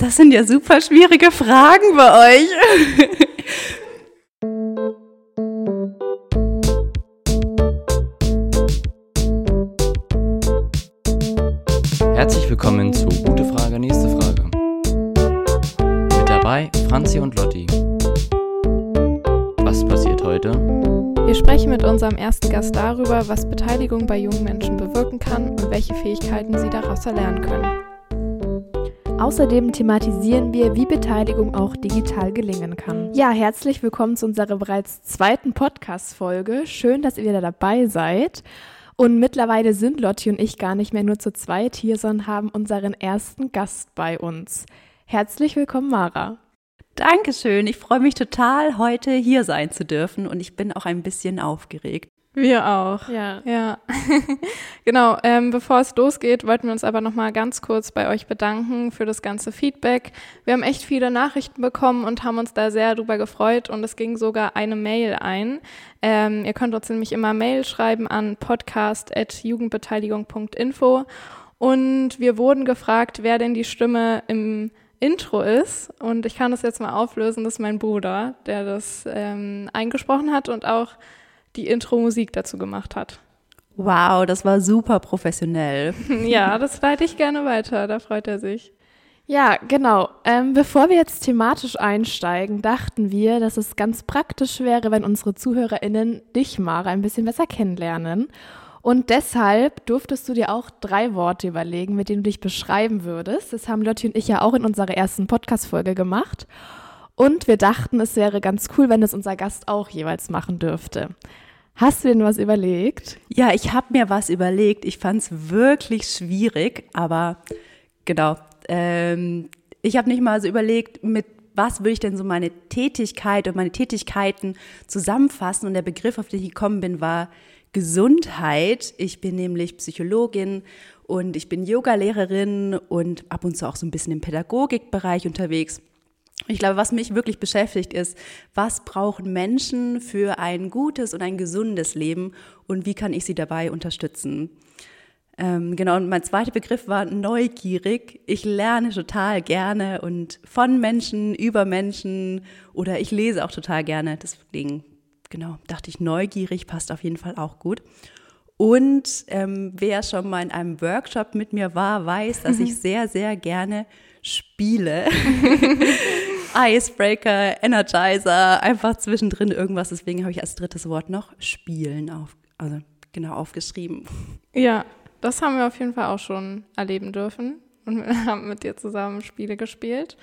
Das sind ja super schwierige Fragen bei euch. Herzlich willkommen zu Gute Frage, nächste Frage. Mit dabei Franzi und Lotti. Was passiert heute? Wir sprechen mit unserem ersten Gast darüber, was Beteiligung bei jungen Menschen bewirken kann und welche Fähigkeiten sie daraus erlernen können. Außerdem thematisieren wir, wie Beteiligung auch digital gelingen kann. Ja, herzlich willkommen zu unserer bereits zweiten Podcast-Folge. Schön, dass ihr wieder dabei seid. Und mittlerweile sind Lotti und ich gar nicht mehr nur zu zweit hier, sondern haben unseren ersten Gast bei uns. Herzlich willkommen, Mara. Dankeschön. Ich freue mich total, heute hier sein zu dürfen und ich bin auch ein bisschen aufgeregt. Wir auch. Ja. Ja. genau. Ähm, bevor es losgeht, wollten wir uns aber noch mal ganz kurz bei euch bedanken für das ganze Feedback. Wir haben echt viele Nachrichten bekommen und haben uns da sehr drüber gefreut und es ging sogar eine Mail ein. Ähm, ihr könnt uns nämlich immer Mail schreiben an podcast.jugendbeteiligung.info und wir wurden gefragt, wer denn die Stimme im Intro ist. Und ich kann das jetzt mal auflösen. Das ist mein Bruder, der das ähm, eingesprochen hat und auch die Intro-Musik dazu gemacht hat. Wow, das war super professionell. ja, das leite ich gerne weiter, da freut er sich. Ja, genau. Ähm, bevor wir jetzt thematisch einsteigen, dachten wir, dass es ganz praktisch wäre, wenn unsere ZuhörerInnen dich, Mara, ein bisschen besser kennenlernen. Und deshalb durftest du dir auch drei Worte überlegen, mit denen du dich beschreiben würdest. Das haben Lotti und ich ja auch in unserer ersten Podcast-Folge gemacht. Und wir dachten, es wäre ganz cool, wenn es unser Gast auch jeweils machen dürfte. Hast du denn was überlegt? Ja, ich habe mir was überlegt. Ich fand es wirklich schwierig, aber genau. Ähm, ich habe nicht mal so überlegt, mit was würde ich denn so meine Tätigkeit und meine Tätigkeiten zusammenfassen. Und der Begriff, auf den ich gekommen bin, war Gesundheit. Ich bin nämlich Psychologin und ich bin Yogalehrerin und ab und zu auch so ein bisschen im Pädagogikbereich unterwegs. Ich glaube, was mich wirklich beschäftigt ist, was brauchen Menschen für ein gutes und ein gesundes Leben und wie kann ich sie dabei unterstützen? Ähm, genau, und mein zweiter Begriff war neugierig. Ich lerne total gerne und von Menschen, über Menschen oder ich lese auch total gerne. Deswegen, genau, dachte ich, neugierig passt auf jeden Fall auch gut. Und ähm, wer schon mal in einem Workshop mit mir war, weiß, dass ich sehr, sehr gerne spiele. Icebreaker, Energizer, einfach zwischendrin irgendwas. Deswegen habe ich als drittes Wort noch Spielen auf, also genau aufgeschrieben. Ja, das haben wir auf jeden Fall auch schon erleben dürfen und wir haben mit dir zusammen Spiele gespielt.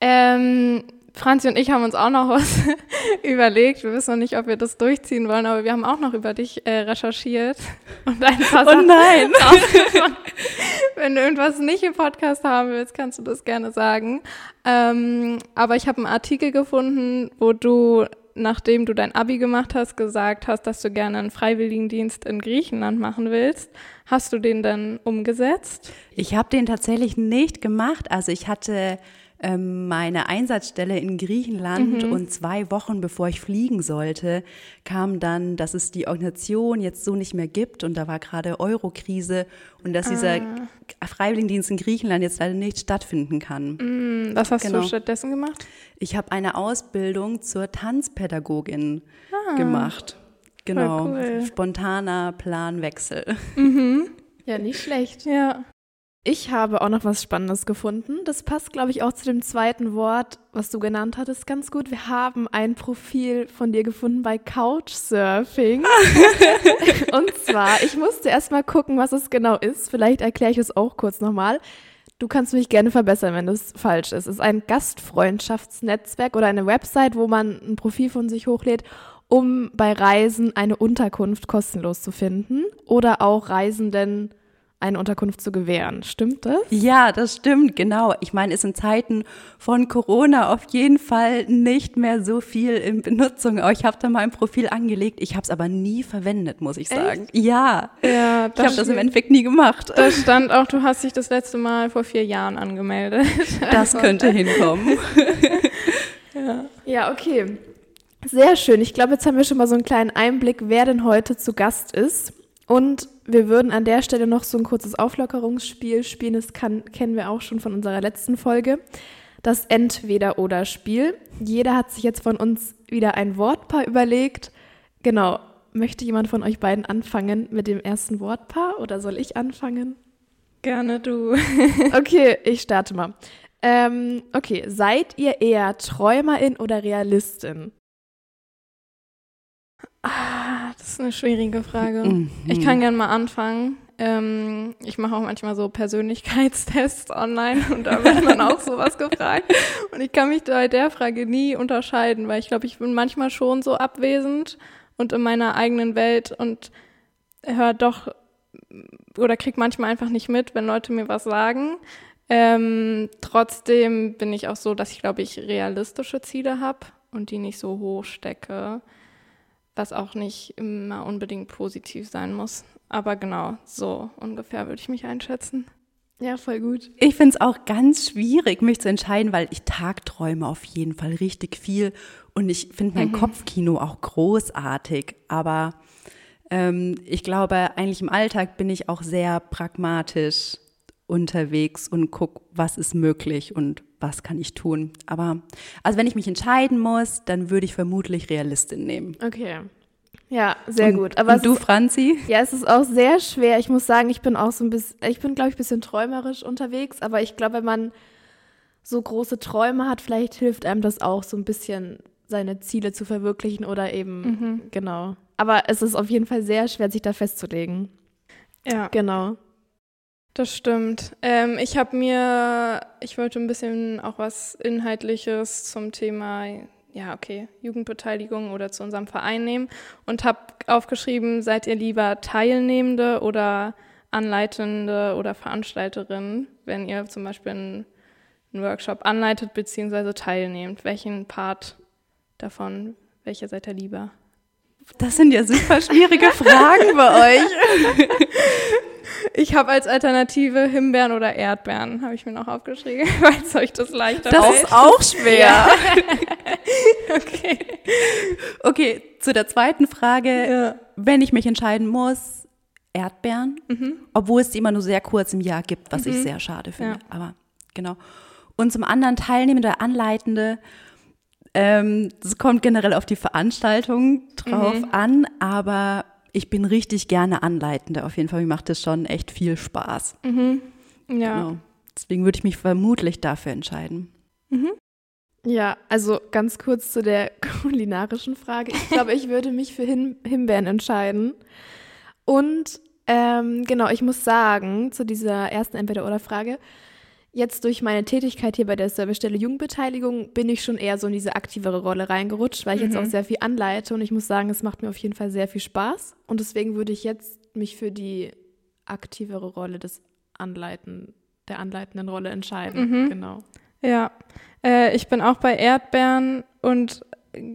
Ähm, Franzi und ich haben uns auch noch was überlegt. Wir wissen noch nicht, ob wir das durchziehen wollen, aber wir haben auch noch über dich äh, recherchiert und ein paar Oh nein! Wenn du irgendwas nicht im Podcast haben willst, kannst du das gerne sagen. Ähm, aber ich habe einen Artikel gefunden, wo du, nachdem du dein Abi gemacht hast, gesagt hast, dass du gerne einen Freiwilligendienst in Griechenland machen willst. Hast du den dann umgesetzt? Ich habe den tatsächlich nicht gemacht. Also ich hatte meine Einsatzstelle in Griechenland mhm. und zwei Wochen bevor ich fliegen sollte, kam dann, dass es die Organisation jetzt so nicht mehr gibt und da war gerade Eurokrise und dass ah. dieser Freiwilligendienst in Griechenland jetzt leider nicht stattfinden kann. Mm, was hast genau. du stattdessen gemacht? Ich habe eine Ausbildung zur Tanzpädagogin ah. gemacht. Genau, cool. spontaner Planwechsel. Mhm. Ja, nicht schlecht. Ja. Ich habe auch noch was Spannendes gefunden. Das passt, glaube ich, auch zu dem zweiten Wort, was du genannt hattest, ganz gut. Wir haben ein Profil von dir gefunden bei Couchsurfing. Und zwar, ich musste erst mal gucken, was es genau ist. Vielleicht erkläre ich es auch kurz nochmal. Du kannst mich gerne verbessern, wenn das falsch ist. Es ist ein Gastfreundschaftsnetzwerk oder eine Website, wo man ein Profil von sich hochlädt, um bei Reisen eine Unterkunft kostenlos zu finden oder auch Reisenden eine Unterkunft zu gewähren. Stimmt das? Ja, das stimmt, genau. Ich meine, ist in Zeiten von Corona auf jeden Fall nicht mehr so viel in Benutzung. Aber ich habe da mal ein Profil angelegt. Ich habe es aber nie verwendet, muss ich sagen. Echt? Ja. ja ich habe das im Endeffekt nie gemacht. Da stand auch, du hast dich das letzte Mal vor vier Jahren angemeldet. Das also. könnte hinkommen. ja. ja, okay. Sehr schön. Ich glaube, jetzt haben wir schon mal so einen kleinen Einblick, wer denn heute zu Gast ist. Und wir würden an der Stelle noch so ein kurzes Auflockerungsspiel spielen. Das kann, kennen wir auch schon von unserer letzten Folge. Das Entweder-Oder-Spiel. Jeder hat sich jetzt von uns wieder ein Wortpaar überlegt. Genau. Möchte jemand von euch beiden anfangen mit dem ersten Wortpaar oder soll ich anfangen? Gerne du. okay, ich starte mal. Ähm, okay, seid ihr eher Träumerin oder Realistin? Ah, das ist eine schwierige Frage. Mhm. Ich kann gerne mal anfangen. Ähm, ich mache auch manchmal so Persönlichkeitstests online und da wird man auch sowas gefragt. Und ich kann mich bei der Frage nie unterscheiden, weil ich glaube, ich bin manchmal schon so abwesend und in meiner eigenen Welt und höre doch oder krieg manchmal einfach nicht mit, wenn Leute mir was sagen. Ähm, trotzdem bin ich auch so, dass ich glaube ich realistische Ziele habe und die nicht so hoch stecke was auch nicht immer unbedingt positiv sein muss. Aber genau, so ungefähr würde ich mich einschätzen. Ja, voll gut. Ich finde es auch ganz schwierig, mich zu entscheiden, weil ich tagträume auf jeden Fall richtig viel und ich finde mein Mhm. Kopfkino auch großartig. Aber ähm, ich glaube, eigentlich im Alltag bin ich auch sehr pragmatisch unterwegs und gucke, was ist möglich und was kann ich tun. Aber also wenn ich mich entscheiden muss, dann würde ich vermutlich Realistin nehmen. Okay. Ja, sehr und, gut. Aber und du, ist, Franzi? ja, es ist auch sehr schwer. Ich muss sagen, ich bin auch so ein bisschen, ich bin, glaube ich, ein bisschen träumerisch unterwegs, aber ich glaube, wenn man so große Träume hat, vielleicht hilft einem das auch, so ein bisschen seine Ziele zu verwirklichen oder eben, Mhm. genau. Aber es ist auf jeden Fall sehr schwer, sich da festzulegen. Ja, Genau. Das stimmt. Ähm, ich habe mir, ich wollte ein bisschen auch was Inhaltliches zum Thema, ja, okay, Jugendbeteiligung oder zu unserem Verein nehmen und habe aufgeschrieben, seid ihr lieber Teilnehmende oder Anleitende oder Veranstalterin, wenn ihr zum Beispiel einen, Workshop anleitet bzw. teilnehmt? Welchen Part davon, welcher seid ihr lieber? Das sind ja super schwierige Fragen bei euch. Ich habe als Alternative Himbeeren oder Erdbeeren, habe ich mir noch aufgeschrieben, weil es euch das leichter Das ist auch schwer. Okay. Okay, zu der zweiten Frage. Ja. Wenn ich mich entscheiden muss, Erdbeeren, Mhm. obwohl es die immer nur sehr kurz im Jahr gibt, was ich sehr schade finde. Ja. Aber genau. Und zum anderen Teilnehmende, Anleitende, ähm, das kommt generell auf die Veranstaltung drauf Mhm. an, aber ich bin richtig gerne Anleitende. Auf jeden Fall, mir macht das schon echt viel Spaß. Mhm. Ja. Genau. Deswegen würde ich mich vermutlich dafür entscheiden. Ja, also ganz kurz zu der kulinarischen Frage. Ich glaube, ich würde mich für Him Himbeeren entscheiden. Und ähm, genau, ich muss sagen, zu dieser ersten Entweder-Oder-Frage, jetzt durch meine Tätigkeit hier bei der Servicestelle Jugendbeteiligung bin ich schon eher so in diese aktivere Rolle reingerutscht, weil ich jetzt Mhm. auch sehr viel anleite und ich muss sagen, es macht mir auf jeden Fall sehr viel Spaß. Und deswegen würde ich jetzt mich für die aktivere Rolle des Anleiten, der anleitenden Rolle entscheiden. Mhm. Genau. Ja. Äh, ich bin auch bei Erdbeeren und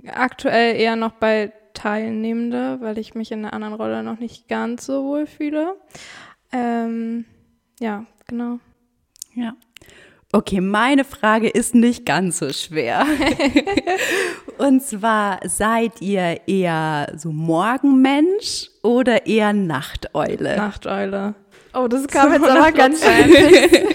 aktuell eher noch bei Teilnehmende, weil ich mich in einer anderen Rolle noch nicht ganz so wohl fühle. Ähm, ja, genau. Ja. Okay, meine Frage ist nicht ganz so schwer. Und zwar, seid ihr eher so Morgenmensch oder eher Nachteule? Nachteule. Oh, das kam jetzt aber ganz 100%. schön.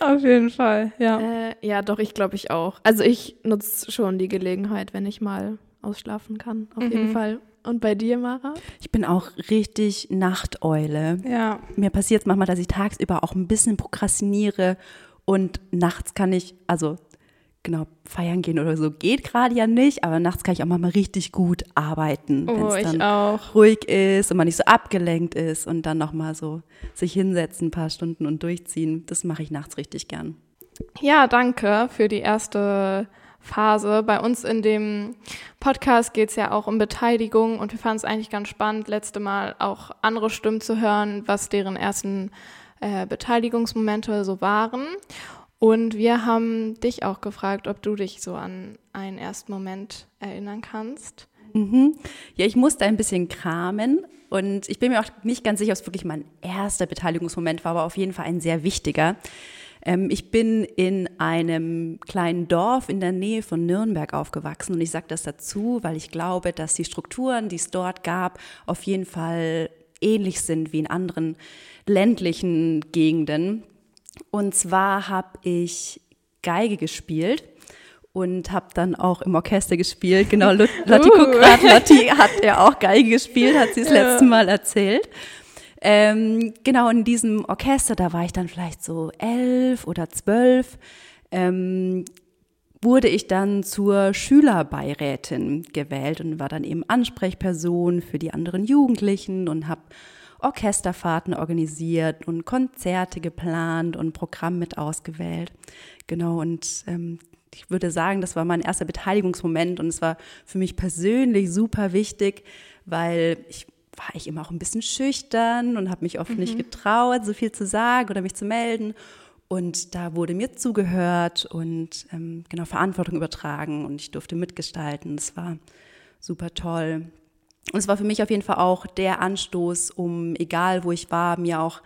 Auf jeden Fall, ja. Äh, ja, doch, ich glaube ich auch. Also ich nutze schon die Gelegenheit, wenn ich mal ausschlafen kann, auf jeden Mhm. Fall. Und bei dir, Mara? Ich bin auch richtig Nachteule. Ja. Mir passiert es manchmal, dass ich tagsüber auch ein bisschen prokrastiniere und nachts kann ich, also genau, feiern gehen oder so geht gerade ja nicht, aber nachts kann ich auch manchmal richtig gut arbeiten, wenn Oh, es ich dann auch. ruhig ist und man nicht so abgelenkt ist und dann nochmal so sich hinsetzen, ein paar Stunden und durchziehen. Das mache ich nachts richtig gern. Ja, danke für die erste Phase. Bei uns in dem Podcast geht es ja auch um Beteiligung und wir fanden es eigentlich ganz spannend, letzte Mal auch andere Stimmen zu hören, was deren ersten äh, Beteiligungsmomente so waren. Und wir haben dich auch gefragt, ob du dich so an einen ersten Moment erinnern kannst. Mhm. Ja, ich musste ein bisschen kramen und ich bin mir auch nicht ganz sicher, ob es wirklich mein erster Beteiligungsmoment war, aber auf jeden Fall ein sehr wichtiger. Ähm, ich bin in einem kleinen Dorf in der Nähe von Nürnberg aufgewachsen und ich sage das dazu, weil ich glaube, dass die Strukturen, die es dort gab, auf jeden Fall ähnlich sind wie in anderen ländlichen Gegenden. Und zwar habe ich Geige gespielt und habe dann auch im Orchester gespielt. Genau, Lotti uh. gerade, Lotti hat ja auch Geige gespielt, hat sie das ja. letzte Mal erzählt. Ähm, genau, in diesem Orchester, da war ich dann vielleicht so elf oder zwölf, ähm, wurde ich dann zur Schülerbeirätin gewählt und war dann eben Ansprechperson für die anderen Jugendlichen und habe Orchesterfahrten organisiert und Konzerte geplant und Programm mit ausgewählt. Genau, und ähm, ich würde sagen, das war mein erster Beteiligungsmoment und es war für mich persönlich super wichtig, weil ich war ich immer auch ein bisschen schüchtern und habe mich oft mhm. nicht getraut, so viel zu sagen oder mich zu melden. Und da wurde mir zugehört und ähm, genau Verantwortung übertragen und ich durfte mitgestalten. Es war super toll. Und es war für mich auf jeden Fall auch der Anstoß, um, egal wo ich war, mir auch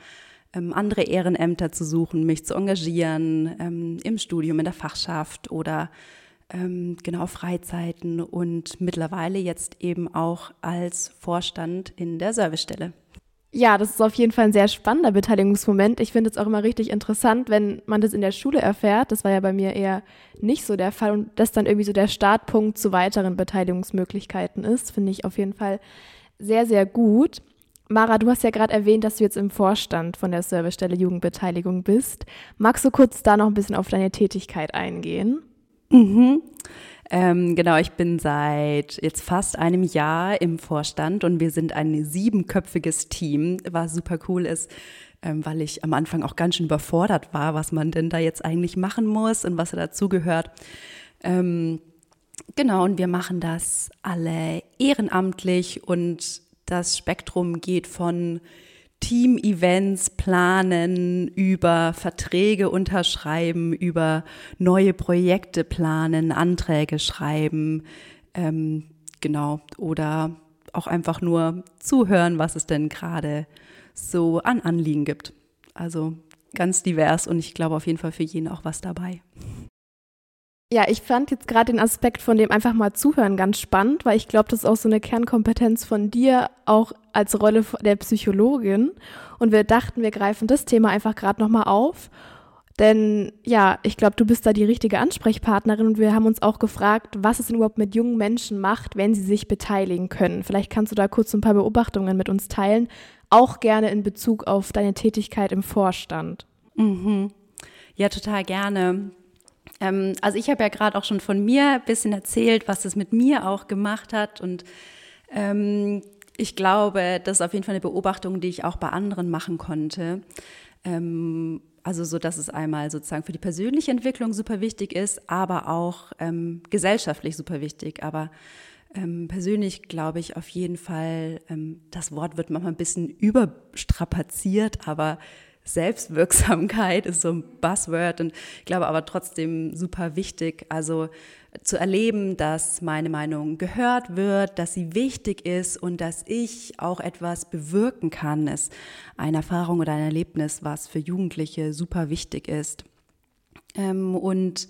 ähm, andere Ehrenämter zu suchen, mich zu engagieren ähm, im Studium, in der Fachschaft oder ähm, genau Freizeiten und mittlerweile jetzt eben auch als Vorstand in der Servicestelle. Ja, das ist auf jeden Fall ein sehr spannender Beteiligungsmoment. Ich finde es auch immer richtig interessant, wenn man das in der Schule erfährt. Das war ja bei mir eher nicht so der Fall und das dann irgendwie so der Startpunkt zu weiteren Beteiligungsmöglichkeiten ist, finde ich auf jeden Fall sehr, sehr gut. Mara, du hast ja gerade erwähnt, dass du jetzt im Vorstand von der Servicestelle Jugendbeteiligung bist. Magst du kurz da noch ein bisschen auf deine Tätigkeit eingehen? Mhm. Ähm, genau, ich bin seit jetzt fast einem Jahr im Vorstand und wir sind ein siebenköpfiges Team, was super cool ist, ähm, weil ich am Anfang auch ganz schön überfordert war, was man denn da jetzt eigentlich machen muss und was da dazugehört. Ähm, genau, und wir machen das alle ehrenamtlich und das Spektrum geht von Team-Events planen, über Verträge unterschreiben, über neue Projekte planen, Anträge schreiben, ähm, genau, oder auch einfach nur zuhören, was es denn gerade so an Anliegen gibt. Also ganz divers und ich glaube auf jeden Fall für jeden auch was dabei. Ja, ich fand jetzt gerade den Aspekt von dem einfach mal zuhören ganz spannend, weil ich glaube, das ist auch so eine Kernkompetenz von dir, auch als Rolle der Psychologin. Und wir dachten, wir greifen das Thema einfach gerade nochmal auf. Denn ja, ich glaube, du bist da die richtige Ansprechpartnerin und wir haben uns auch gefragt, was es denn überhaupt mit jungen Menschen macht, wenn sie sich beteiligen können. Vielleicht kannst du da kurz ein paar Beobachtungen mit uns teilen, auch gerne in Bezug auf deine Tätigkeit im Vorstand. Mhm. Ja, total gerne. Ähm, also ich habe ja gerade auch schon von mir ein bisschen erzählt, was es mit mir auch gemacht hat. Und ähm, ich glaube, das ist auf jeden Fall eine Beobachtung, die ich auch bei anderen machen konnte. Ähm, also so, dass es einmal sozusagen für die persönliche Entwicklung super wichtig ist, aber auch ähm, gesellschaftlich super wichtig. Aber ähm, persönlich glaube ich auf jeden Fall, ähm, das Wort wird manchmal ein bisschen überstrapaziert, aber Selbstwirksamkeit ist so ein Buzzword und ich glaube aber trotzdem super wichtig. Also zu erleben, dass meine Meinung gehört wird, dass sie wichtig ist und dass ich auch etwas bewirken kann, ist eine Erfahrung oder ein Erlebnis, was für Jugendliche super wichtig ist. Ähm, und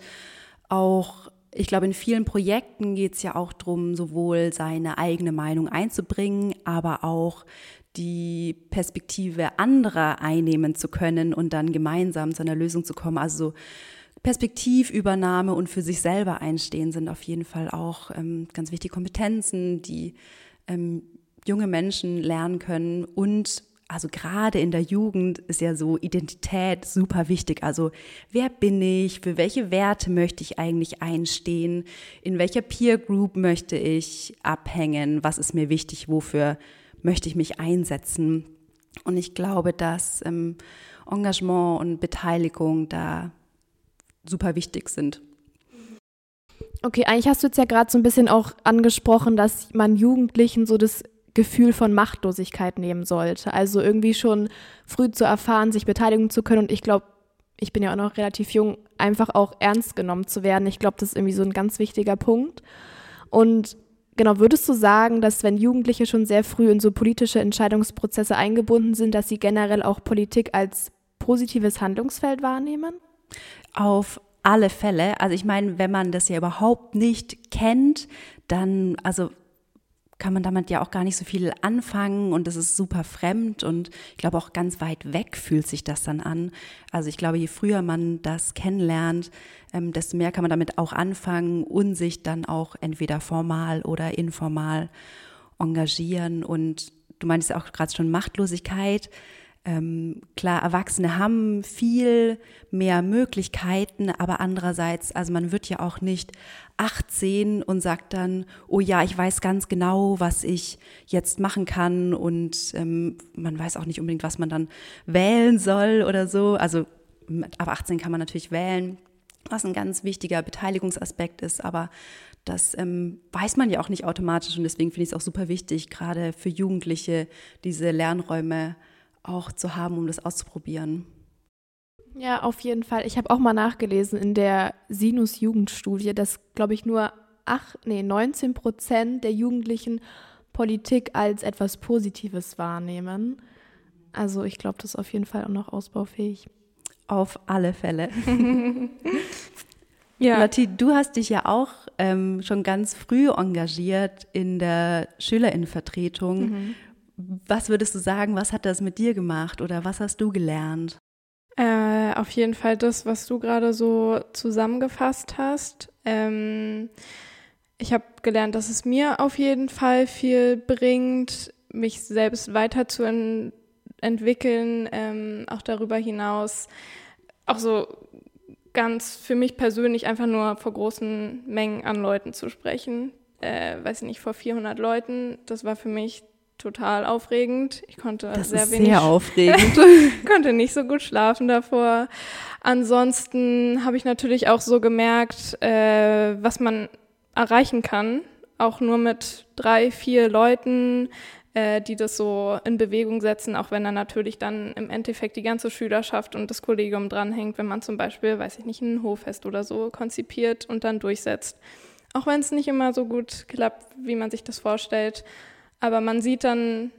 auch ich glaube, in vielen Projekten geht es ja auch darum, sowohl seine eigene Meinung einzubringen, aber auch die Perspektive anderer einnehmen zu können und dann gemeinsam zu einer Lösung zu kommen. Also Perspektivübernahme und für sich selber einstehen sind auf jeden Fall auch ähm, ganz wichtige Kompetenzen, die ähm, junge Menschen lernen können und also gerade in der Jugend ist ja so Identität super wichtig. Also wer bin ich? Für welche Werte möchte ich eigentlich einstehen? In welcher Peer Group möchte ich abhängen? Was ist mir wichtig? Wofür möchte ich mich einsetzen. Und ich glaube, dass ähm, Engagement und Beteiligung da super wichtig sind. Okay, eigentlich hast du jetzt ja gerade so ein bisschen auch angesprochen, dass man Jugendlichen so das Gefühl von Machtlosigkeit nehmen sollte. Also irgendwie schon früh zu erfahren, sich beteiligen zu können. Und ich glaube, ich bin ja auch noch relativ jung, einfach auch ernst genommen zu werden. Ich glaube, das ist irgendwie so ein ganz wichtiger Punkt. Und Genau, würdest du sagen, dass wenn Jugendliche schon sehr früh in so politische Entscheidungsprozesse eingebunden sind, dass sie generell auch Politik als positives Handlungsfeld wahrnehmen? Auf alle Fälle. Also ich meine, wenn man das ja überhaupt nicht kennt, dann, also kann man damit ja auch gar nicht so viel anfangen und das ist super fremd und ich glaube auch ganz weit weg fühlt sich das dann an. Also ich glaube, je früher man das kennenlernt, ähm, desto mehr kann man damit auch anfangen und sich dann auch entweder formal oder informal engagieren. Und du meinst ja auch gerade schon Machtlosigkeit. Ähm, klar, Erwachsene haben viel mehr Möglichkeiten, aber andererseits, also man wird ja auch nicht 18 und sagt dann, oh ja, ich weiß ganz genau, was ich jetzt machen kann und ähm, man weiß auch nicht unbedingt, was man dann wählen soll oder so. Also ab 18 kann man natürlich wählen, was ein ganz wichtiger Beteiligungsaspekt ist, aber das ähm, weiß man ja auch nicht automatisch und deswegen finde ich es auch super wichtig, gerade für Jugendliche diese Lernräume auch zu haben, um das auszuprobieren. Ja, auf jeden Fall. Ich habe auch mal nachgelesen in der Sinus-Jugendstudie, dass, glaube ich, nur 8, nee, 19 Prozent der Jugendlichen Politik als etwas Positives wahrnehmen. Also ich glaube, das ist auf jeden Fall auch noch ausbaufähig. Auf alle Fälle. ja. Lotti, du hast dich ja auch ähm, schon ganz früh engagiert in der Schülerinnenvertretung. Mhm. Was würdest du sagen, was hat das mit dir gemacht oder was hast du gelernt? Äh, auf jeden Fall das, was du gerade so zusammengefasst hast. Ähm, ich habe gelernt, dass es mir auf jeden Fall viel bringt, mich selbst weiterzuentwickeln, ähm, auch darüber hinaus, auch so ganz für mich persönlich einfach nur vor großen Mengen an Leuten zu sprechen. Äh, weiß nicht, vor 400 Leuten. Das war für mich total aufregend. Ich konnte das sehr ist wenig. Sehr aufregend. konnte nicht so gut schlafen davor. Ansonsten habe ich natürlich auch so gemerkt, äh, was man erreichen kann, auch nur mit drei, vier Leuten, äh, die das so in Bewegung setzen, auch wenn da natürlich dann im Endeffekt die ganze Schülerschaft und das Kollegium dranhängt, wenn man zum Beispiel, weiß ich nicht, ein Hoffest oder so konzipiert und dann durchsetzt. Auch wenn es nicht immer so gut klappt, wie man sich das vorstellt. Aber man sieht dann,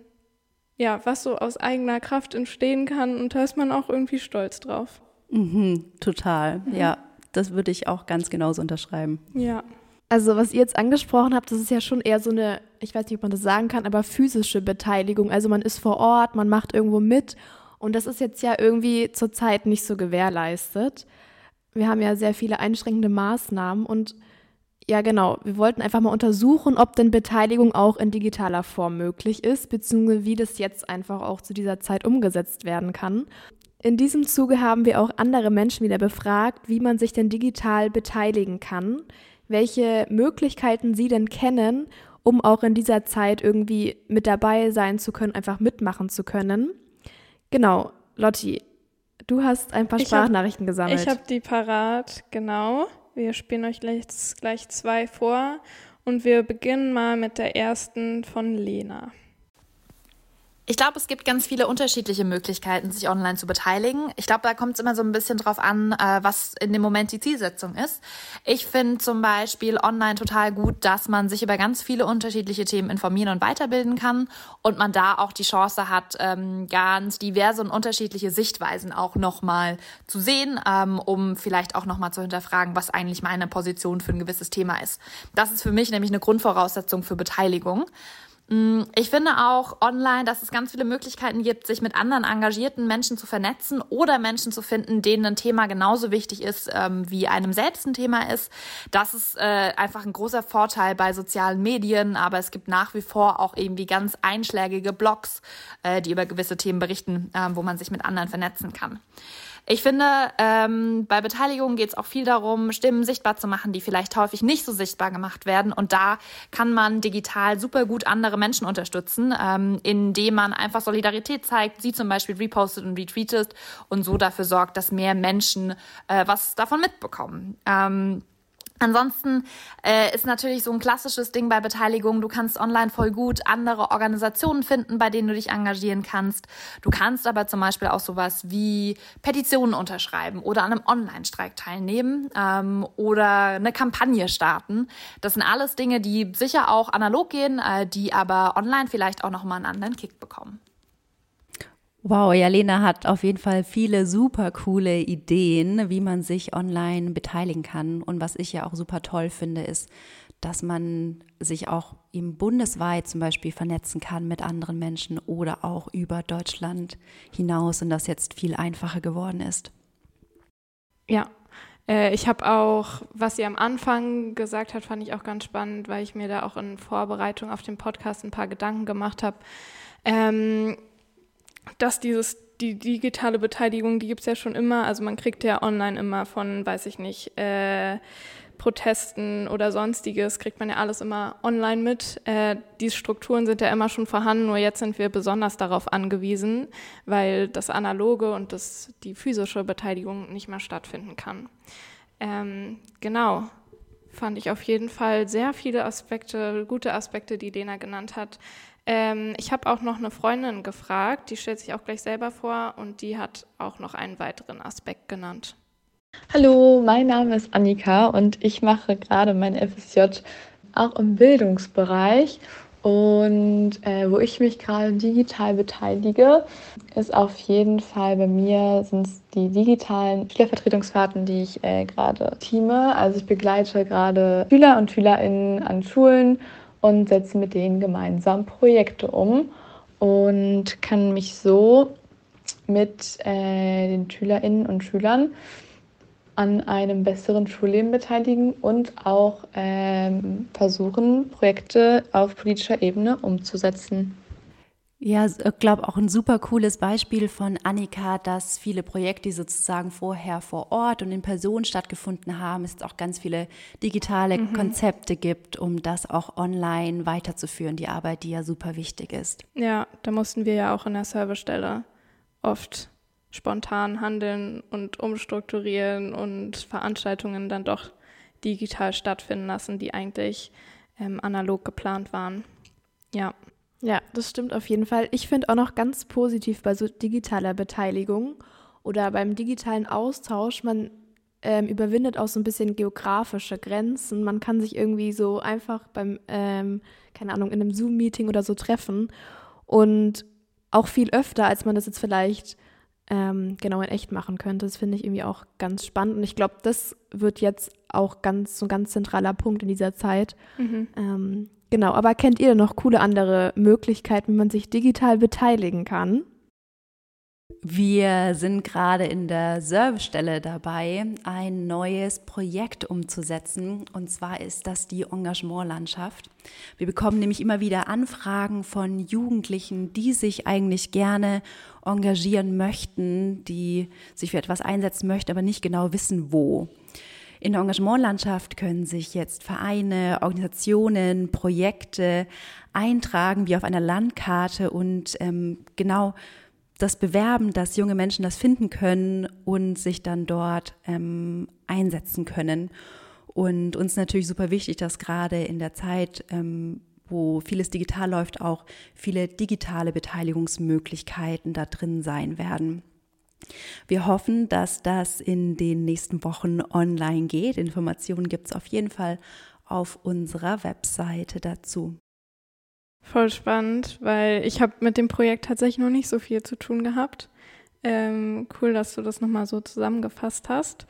ja, was so aus eigener Kraft entstehen kann und da ist man auch irgendwie stolz drauf. Mhm, total, mhm. ja. Das würde ich auch ganz genauso unterschreiben. Ja. Also was ihr jetzt angesprochen habt, das ist ja schon eher so eine, ich weiß nicht, ob man das sagen kann, aber physische Beteiligung. Also man ist vor Ort, man macht irgendwo mit und das ist jetzt ja irgendwie zurzeit nicht so gewährleistet. Wir haben ja sehr viele einschränkende Maßnahmen und ja, genau. Wir wollten einfach mal untersuchen, ob denn Beteiligung auch in digitaler Form möglich ist, beziehungsweise wie das jetzt einfach auch zu dieser Zeit umgesetzt werden kann. In diesem Zuge haben wir auch andere Menschen wieder befragt, wie man sich denn digital beteiligen kann, welche Möglichkeiten sie denn kennen, um auch in dieser Zeit irgendwie mit dabei sein zu können, einfach mitmachen zu können. Genau, Lotti, du hast ein paar ich Sprachnachrichten hab, gesammelt. Ich habe die parat, genau. Wir spielen euch gleich, gleich zwei vor und wir beginnen mal mit der ersten von Lena. Ich glaube, es gibt ganz viele unterschiedliche Möglichkeiten, sich online zu beteiligen. Ich glaube, da kommt es immer so ein bisschen drauf an, äh, was in dem Moment die Zielsetzung ist. Ich finde zum Beispiel online total gut, dass man sich über ganz viele unterschiedliche Themen informieren und weiterbilden kann und man da auch die Chance hat, ähm, ganz diverse und unterschiedliche Sichtweisen auch nochmal zu sehen, ähm, um vielleicht auch nochmal zu hinterfragen, was eigentlich meine Position für ein gewisses Thema ist. Das ist für mich nämlich eine Grundvoraussetzung für Beteiligung. Mm, ich finde auch online, dass es ganz viele Möglichkeiten gibt, sich mit anderen engagierten Menschen zu vernetzen oder Menschen zu finden, denen ein Thema genauso wichtig ist, ähm, wie einem selbst ein Thema ist. Das ist äh, einfach ein großer Vorteil bei sozialen Medien, aber es gibt nach wie vor auch irgendwie ganz einschlägige Blogs, äh, die über gewisse Themen berichten, äh, wo man sich mit anderen vernetzen kann. Ich finde, ähm, bei Beteiligung geht es auch viel darum, Stimmen sichtbar zu machen, die vielleicht häufig nicht so sichtbar gemacht werden. Und da kann man digital super gut andere Menschen unterstützen, ähm, indem man einfach Solidarität zeigt, sie zum Beispiel repostet und retweetet und so dafür sorgt, dass mehr Menschen äh, was davon mitbekommen. Ähm, Ansonsten äh, ist natürlich so ein klassisches Ding bei Beteiligung, du kannst online voll gut andere Organisationen finden, bei denen du dich engagieren kannst. Du kannst aber zum Beispiel auch sowas wie Petitionen unterschreiben oder an einem Online-Streik teilnehmen ähm, oder eine Kampagne starten. Das sind alles Dinge, die sicher auch analog gehen, äh, die aber online vielleicht auch nochmal einen anderen Kick bekommen. Wow, ja, Lena hat auf jeden Fall viele super coole Ideen, wie man sich online beteiligen kann. Und was ich ja auch super toll finde, ist, dass man sich auch eben bundesweit zum Beispiel vernetzen kann mit anderen Menschen oder auch über Deutschland hinaus und das jetzt viel einfacher geworden ist. Ja, äh, ich habe auch, was sie am Anfang gesagt hat, fand ich auch ganz spannend, weil ich mir da auch in Vorbereitung auf den Podcast ein paar Gedanken gemacht habe. Ähm, dass dieses die digitale Beteiligung, die gibt es ja schon immer. Also man kriegt ja online immer von, weiß ich nicht, äh, Protesten oder sonstiges, kriegt man ja alles immer online mit. Äh, diese Strukturen sind ja immer schon vorhanden, nur jetzt sind wir besonders darauf angewiesen, weil das Analoge und das, die physische Beteiligung nicht mehr stattfinden kann. Ähm, genau, fand ich auf jeden Fall sehr viele Aspekte, gute Aspekte, die Lena genannt hat. Ähm, ich habe auch noch eine Freundin gefragt, die stellt sich auch gleich selber vor und die hat auch noch einen weiteren Aspekt genannt. Hallo, mein Name ist Annika und ich mache gerade mein FSJ auch im Bildungsbereich. Und äh, wo ich mich gerade digital beteilige, ist auf jeden Fall bei mir sind die digitalen Schülervertretungsfahrten, die ich äh, gerade teame. Also ich begleite gerade Schüler und Schülerinnen an Schulen und setze mit denen gemeinsam Projekte um und kann mich so mit äh, den Schülerinnen und Schülern an einem besseren Schulleben beteiligen und auch ähm, versuchen, Projekte auf politischer Ebene umzusetzen. Ja, ich äh, glaube auch ein super cooles Beispiel von Annika, dass viele Projekte, die sozusagen vorher vor Ort und in Person stattgefunden haben, es auch ganz viele digitale mhm. Konzepte gibt, um das auch online weiterzuführen, die Arbeit, die ja super wichtig ist. Ja, da mussten wir ja auch in der Servicestelle oft spontan handeln und umstrukturieren und Veranstaltungen dann doch digital stattfinden lassen, die eigentlich ähm, analog geplant waren. Ja. Ja, das stimmt auf jeden Fall. Ich finde auch noch ganz positiv bei so digitaler Beteiligung oder beim digitalen Austausch, man ähm, überwindet auch so ein bisschen geografische Grenzen. Man kann sich irgendwie so einfach beim, ähm, keine Ahnung, in einem Zoom-Meeting oder so treffen und auch viel öfter, als man das jetzt vielleicht ähm, genau in echt machen könnte. Das finde ich irgendwie auch ganz spannend. Und ich glaube, das wird jetzt auch ganz so ein ganz zentraler Punkt in dieser Zeit. Mhm. Genau, aber kennt ihr noch coole andere Möglichkeiten, wie man sich digital beteiligen kann? Wir sind gerade in der Servicestelle dabei, ein neues Projekt umzusetzen. Und zwar ist das die Engagementlandschaft. Wir bekommen nämlich immer wieder Anfragen von Jugendlichen, die sich eigentlich gerne engagieren möchten, die sich für etwas einsetzen möchten, aber nicht genau wissen, wo. In der Engagementlandschaft können sich jetzt Vereine, Organisationen, Projekte eintragen wie auf einer Landkarte und ähm, genau das bewerben, dass junge Menschen das finden können und sich dann dort ähm, einsetzen können. Und uns natürlich super wichtig, dass gerade in der Zeit, ähm, wo vieles digital läuft, auch viele digitale Beteiligungsmöglichkeiten da drin sein werden. Wir hoffen, dass das in den nächsten Wochen online geht. Informationen gibt es auf jeden Fall auf unserer Webseite dazu. Voll spannend, weil ich habe mit dem Projekt tatsächlich noch nicht so viel zu tun gehabt. Ähm, cool, dass du das nochmal so zusammengefasst hast.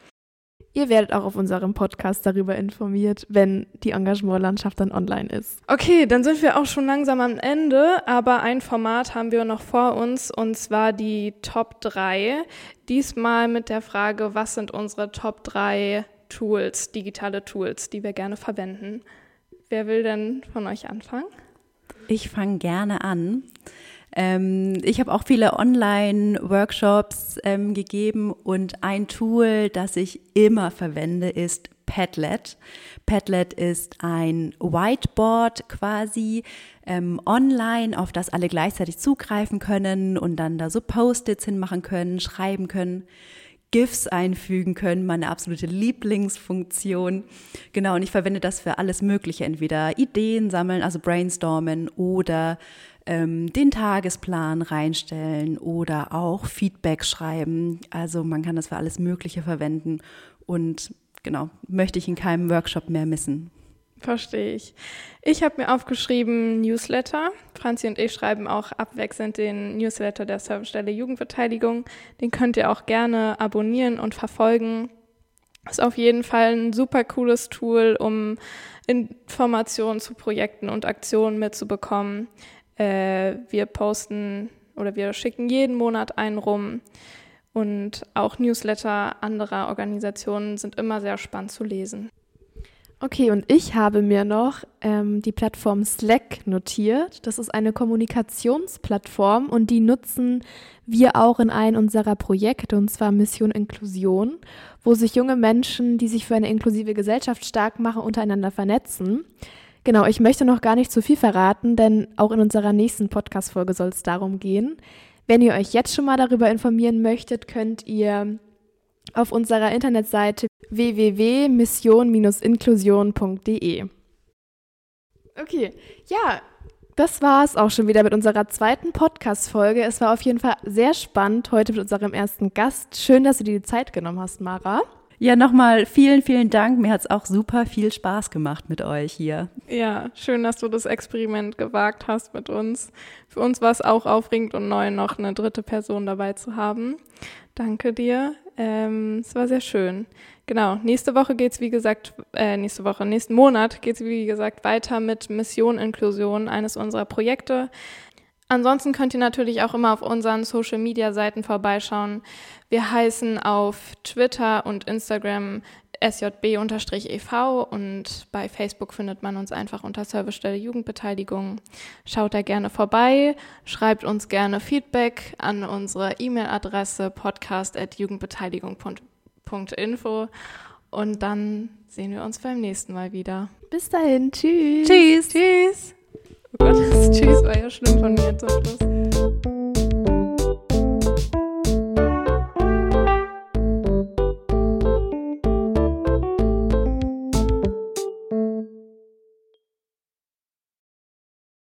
Ihr werdet auch auf unserem Podcast darüber informiert, wenn die Engagementlandschaft dann online ist. Okay, dann sind wir auch schon langsam am Ende, aber ein Format haben wir noch vor uns und zwar die Top 3. Diesmal mit der Frage, was sind unsere Top 3 Tools, digitale Tools, die wir gerne verwenden. Wer will denn von euch anfangen? Ich fange gerne an. Ähm, ich habe auch viele Online-Workshops ähm, gegeben und ein Tool, das ich immer verwende, ist Padlet. Padlet ist ein Whiteboard quasi ähm, online, auf das alle gleichzeitig zugreifen können und dann da so Post-its hinmachen können, schreiben können. GIFs einfügen können, meine absolute Lieblingsfunktion. Genau, und ich verwende das für alles Mögliche, entweder Ideen sammeln, also brainstormen oder ähm, den Tagesplan reinstellen oder auch Feedback schreiben. Also man kann das für alles Mögliche verwenden und genau, möchte ich in keinem Workshop mehr missen. Verstehe ich. Ich habe mir aufgeschrieben Newsletter. Franzi und ich schreiben auch abwechselnd den Newsletter der Servicestelle Jugendverteidigung. Den könnt ihr auch gerne abonnieren und verfolgen. Ist auf jeden Fall ein super cooles Tool, um Informationen zu Projekten und Aktionen mitzubekommen. Äh, wir posten oder wir schicken jeden Monat einen rum. Und auch Newsletter anderer Organisationen sind immer sehr spannend zu lesen. Okay, und ich habe mir noch ähm, die Plattform Slack notiert. Das ist eine Kommunikationsplattform und die nutzen wir auch in einem unserer Projekte, und zwar Mission Inklusion, wo sich junge Menschen, die sich für eine inklusive Gesellschaft stark machen, untereinander vernetzen. Genau, ich möchte noch gar nicht zu viel verraten, denn auch in unserer nächsten Podcast-Folge soll es darum gehen. Wenn ihr euch jetzt schon mal darüber informieren möchtet, könnt ihr auf unserer Internetseite www.mission-inklusion.de. Okay, ja, das war es auch schon wieder mit unserer zweiten Podcast-Folge. Es war auf jeden Fall sehr spannend heute mit unserem ersten Gast. Schön, dass du dir die Zeit genommen hast, Mara. Ja, nochmal vielen, vielen Dank. Mir hat es auch super viel Spaß gemacht mit euch hier. Ja, schön, dass du das Experiment gewagt hast mit uns. Für uns war es auch aufregend und neu, noch eine dritte Person dabei zu haben. Danke dir. Ähm, es war sehr schön. Genau, nächste Woche geht es, wie gesagt, äh, nächste Woche, nächsten Monat geht es, wie gesagt, weiter mit Mission Inklusion, eines unserer Projekte. Ansonsten könnt ihr natürlich auch immer auf unseren Social Media Seiten vorbeischauen. Wir heißen auf Twitter und Instagram sjb-ev und bei Facebook findet man uns einfach unter Servicestelle Jugendbeteiligung. Schaut da gerne vorbei, schreibt uns gerne Feedback an unsere E-Mail-Adresse podcast.jugendbeteiligung.info und dann sehen wir uns beim nächsten Mal wieder. Bis dahin, tschüss. Tschüss. Tschüss. Oh Gott, das Tschüss war ja schlimm von mir zum Schluss.